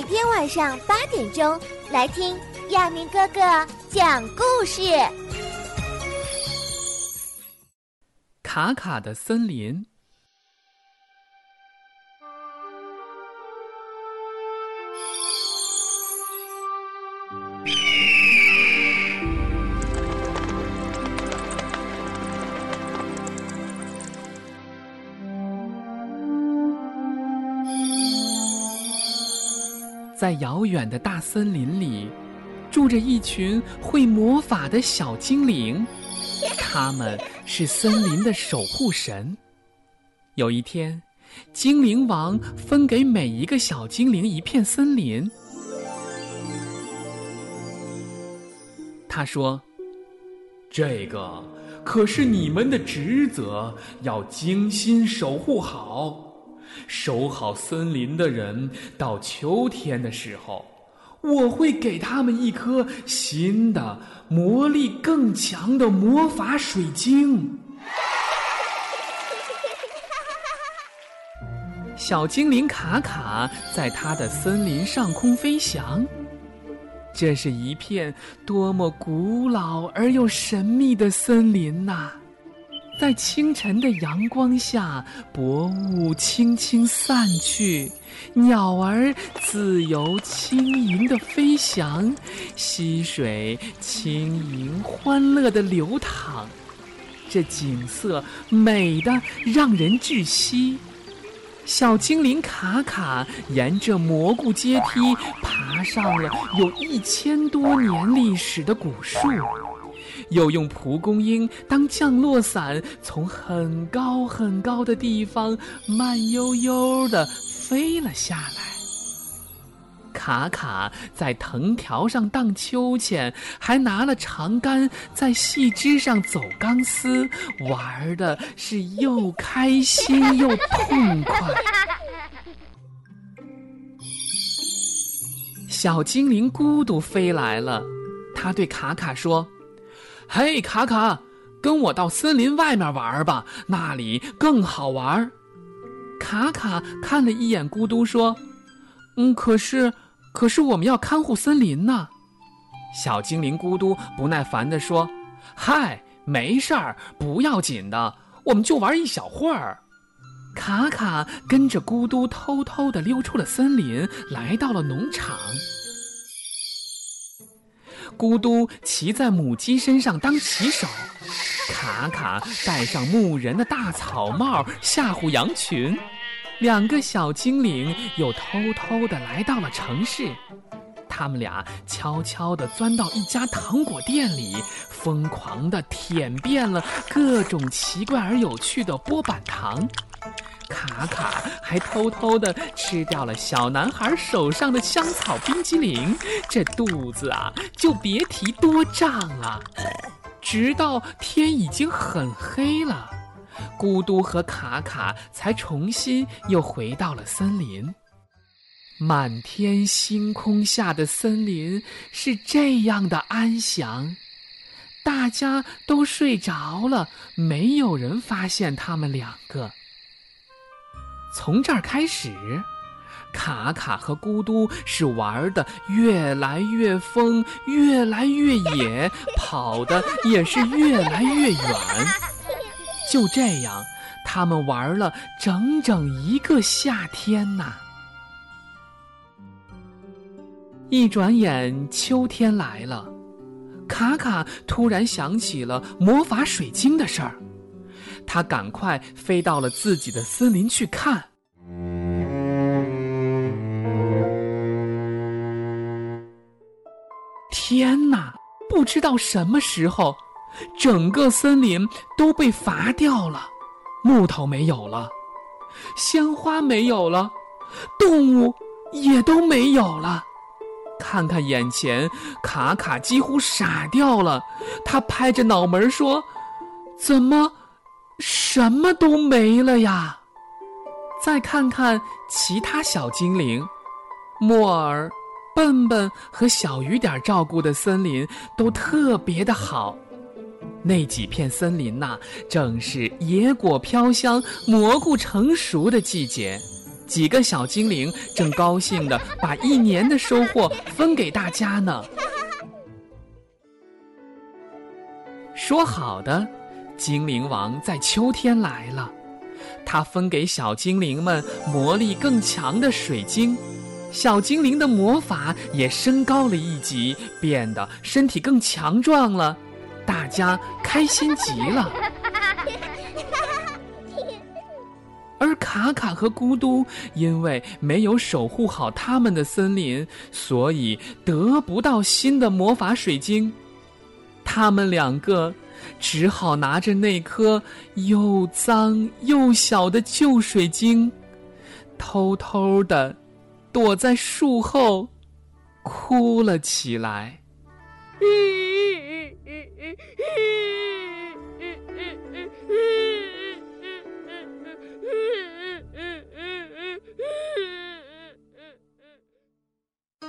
每天晚上八点钟来听亚明哥哥讲故事。卡卡的森林。在遥远的大森林里，住着一群会魔法的小精灵，他们是森林的守护神。有一天，精灵王分给每一个小精灵一片森林。他说：“这个可是你们的职责，要精心守护好。”守好森林的人，到秋天的时候，我会给他们一颗新的、魔力更强的魔法水晶。小精灵卡卡在他的森林上空飞翔，这是一片多么古老而又神秘的森林呐！在清晨的阳光下，薄雾轻轻散去，鸟儿自由轻盈的飞翔，溪水轻盈欢乐的流淌，这景色美得让人窒息。小精灵卡卡沿着蘑菇阶梯爬上了有一千多年历史的古树。又用蒲公英当降落伞，从很高很高的地方慢悠悠的飞了下来。卡卡在藤条上荡秋千，还拿了长杆在细枝上走钢丝，玩的是又开心又痛快。小精灵咕嘟飞来了，他对卡卡说。嘿，卡卡，跟我到森林外面玩吧，那里更好玩。卡卡看了一眼咕嘟，说：“嗯，可是，可是我们要看护森林呢。”小精灵咕嘟不耐烦地说：“嗨，没事儿，不要紧的，我们就玩一小会儿。”卡卡跟着咕嘟偷偷地溜出了森林，来到了农场。咕嘟骑在母鸡身上当骑手，卡卡戴上牧人的大草帽吓唬羊群，两个小精灵又偷偷的来到了城市，他们俩悄悄地钻到一家糖果店里，疯狂地舔遍了各种奇怪而有趣的波板糖。卡卡还偷偷的吃掉了小男孩手上的香草冰激凌，这肚子啊就别提多胀了。直到天已经很黑了，咕嘟和卡卡才重新又回到了森林。满天星空下的森林是这样的安详，大家都睡着了，没有人发现他们两个。从这儿开始，卡卡和咕嘟是玩的越来越疯，越来越野，跑的也是越来越远。就这样，他们玩了整整一个夏天呐。一转眼，秋天来了，卡卡突然想起了魔法水晶的事儿。他赶快飞到了自己的森林去看。天哪！不知道什么时候，整个森林都被伐掉了，木头没有了，鲜花没有了，动物也都没有了。看看眼前，卡卡几乎傻掉了。他拍着脑门说：“怎么？”什么都没了呀！再看看其他小精灵，莫尔、笨笨和小雨点照顾的森林都特别的好。那几片森林呐，正是野果飘香、蘑菇成熟的季节。几个小精灵正高兴地把一年的收获分给大家呢。说好的，精灵王在秋天来了，他分给小精灵们魔力更强的水晶，小精灵的魔法也升高了一级，变得身体更强壮了，大家开心极了。而卡卡和咕嘟因为没有守护好他们的森林，所以得不到新的魔法水晶。他们两个只好拿着那颗又脏又小的旧水晶，偷偷的躲在树后哭了起来。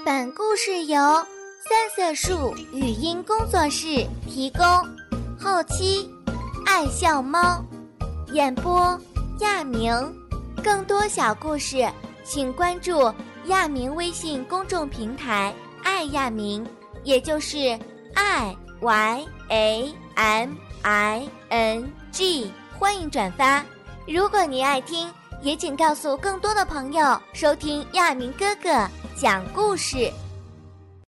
本故事由三色树语音工作室提供，后期爱笑猫，演播亚明。更多小故事，请关注亚明微信公众平台“爱亚明”，也就是 “i y a m i n g”。欢迎转发。如果您爱听，也请告诉更多的朋友收听亚明哥哥。讲故事。